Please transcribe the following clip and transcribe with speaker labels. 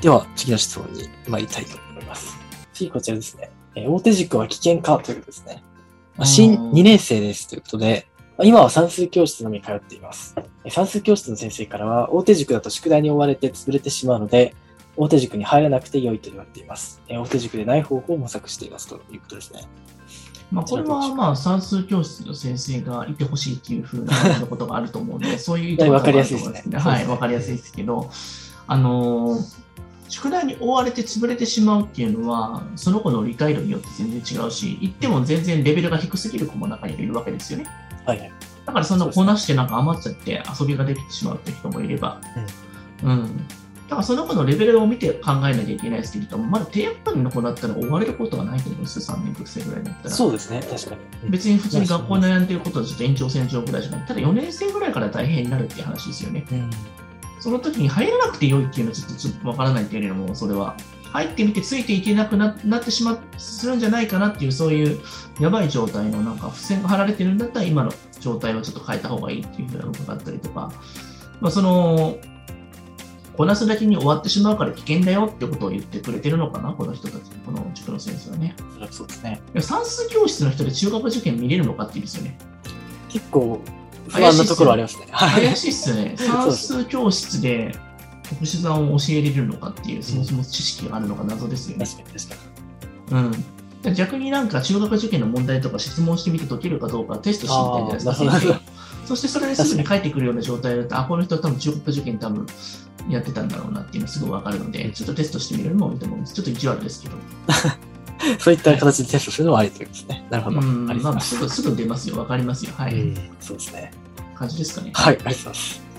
Speaker 1: では、次の質問に参りたいと思います。次、こちらですね。えー大手塾は危険かということですね。まあ新
Speaker 2: うん
Speaker 1: 2年生ですということで、まあ今は算数教室のみ通っています。えー算数教室の先生からは、大手塾だと宿題に追われて潰れてしまうので、大手塾に入らなくて良いと言われています。えー大手塾でない方法を模索していますということですね。
Speaker 2: まあ、これはまあ算数教室の先生がいてほしいっていうふうなことがあると思うので、そういう意図が
Speaker 1: わかりやすいですね
Speaker 2: はい、わかりやすいですけど、あのー宿題に追われて潰れてしまうっていうのは、その子の理解度によって全然違うし、言っても全然レベルが低すぎる子も中にはいるわけですよね。
Speaker 1: はいはい。
Speaker 2: だからそのこなしてなんか余っちゃって遊びができてしまうっていう人もいれば、うん。だからその子のレベルを見て考えなきゃいけないですけれども、まだ低学年の子だったら追われることはないと思うんですよ、3年生ぐらいだったら。
Speaker 1: そうですね、確かに。うん
Speaker 2: 別に普通に学校で悩んでることはちょっと延長線上ぐらいじゃない。ただ4年生ぐらいから大変になるっていう話ですよね。
Speaker 1: うん
Speaker 2: その時に入らなくて良いっていうのはちょっとちょっとわからないっていうのも、それは入ってみてついていけなくななってしまう、するんじゃないかなっていう、そういうやばい状態のなんか付箋が貼られてるんだったら、今の状態はちょっと変えた方がいいっていうふうなのがあったりとか、まあ、その、こなすだけに終わってしまうから危険だよってことを言ってくれてるのかな、この人たち、この塾の先生はね。
Speaker 1: そうですね。
Speaker 2: 算数教室の人で中学受験見れるのかっていうんですよね。
Speaker 1: 結構、不安なところありますね。はい。
Speaker 2: 怪しいっすね。算数教室で特殊算を教えれるのかっていう、そもそも知識があるのか謎ですよね。
Speaker 1: 確かに確かに。
Speaker 2: うん。逆になんか中学受験の問題とか質問してみて解けるかどうかテストしてみたいじゃないですか。そしてそれですぐに返ってくるような状態だと、あ、この人は多分中学受験多分やってたんだろうなっていうのすぐわかるので、ちょっとテストしてみるのもいいと思うんです。ちょっと意地悪ですけど。
Speaker 1: そういった形でテストするのもありということですね。なるほど。
Speaker 2: うん。
Speaker 1: あり
Speaker 2: まあ、すぐ、すぐ出ますよ。わかりますよ。はい。
Speaker 1: うんそうですね。
Speaker 2: 感じですかね。
Speaker 1: はい、ありがとうございます。